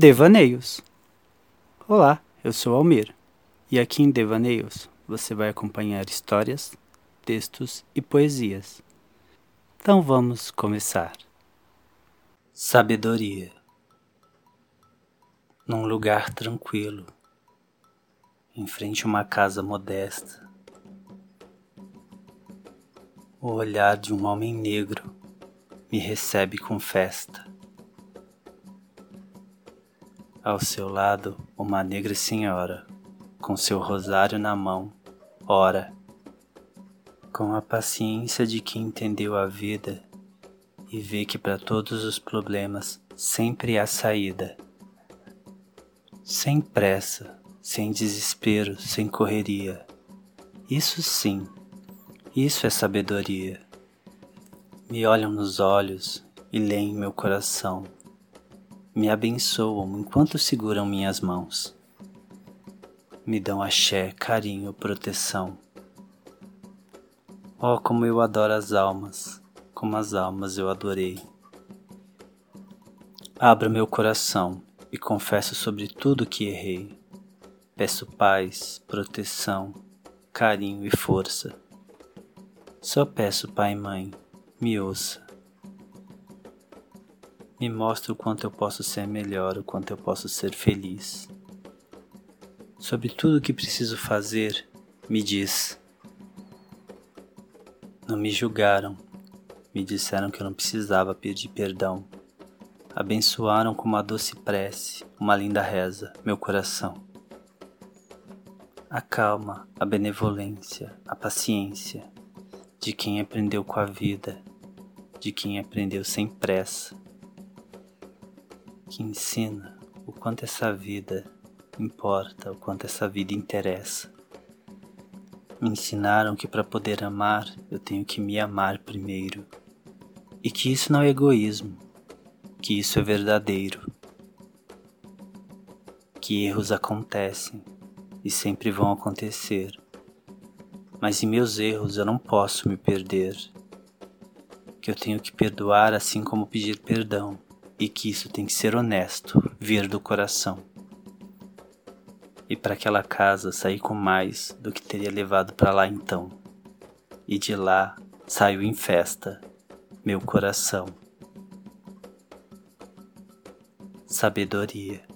Devaneios. Olá, eu sou Almir e aqui em Devaneios você vai acompanhar histórias, textos e poesias. Então vamos começar. Sabedoria. Num lugar tranquilo, em frente a uma casa modesta, o olhar de um homem negro me recebe com festa. Ao seu lado, uma negra senhora, com seu rosário na mão, ora, com a paciência de quem entendeu a vida e vê que para todos os problemas sempre há saída. Sem pressa, sem desespero, sem correria. Isso sim, isso é sabedoria. Me olham nos olhos e leem meu coração me abençoam enquanto seguram minhas mãos. Me dão axé, carinho, proteção. Oh, como eu adoro as almas, como as almas eu adorei. Abro meu coração e confesso sobre tudo que errei. Peço paz, proteção, carinho e força. Só peço, Pai e Mãe, me ouça. Me mostra o quanto eu posso ser melhor, o quanto eu posso ser feliz. Sobre tudo o que preciso fazer, me diz. Não me julgaram, me disseram que eu não precisava pedir perdão. Abençoaram com uma doce prece, uma linda reza, meu coração. A calma, a benevolência, a paciência de quem aprendeu com a vida, de quem aprendeu sem pressa que ensina o quanto essa vida importa, o quanto essa vida interessa. Me ensinaram que para poder amar eu tenho que me amar primeiro. E que isso não é egoísmo, que isso é verdadeiro, que erros acontecem e sempre vão acontecer, mas em meus erros eu não posso me perder, que eu tenho que perdoar assim como pedir perdão e que isso tem que ser honesto, vir do coração. E para aquela casa sair com mais do que teria levado para lá então. E de lá saiu em festa, meu coração. Sabedoria.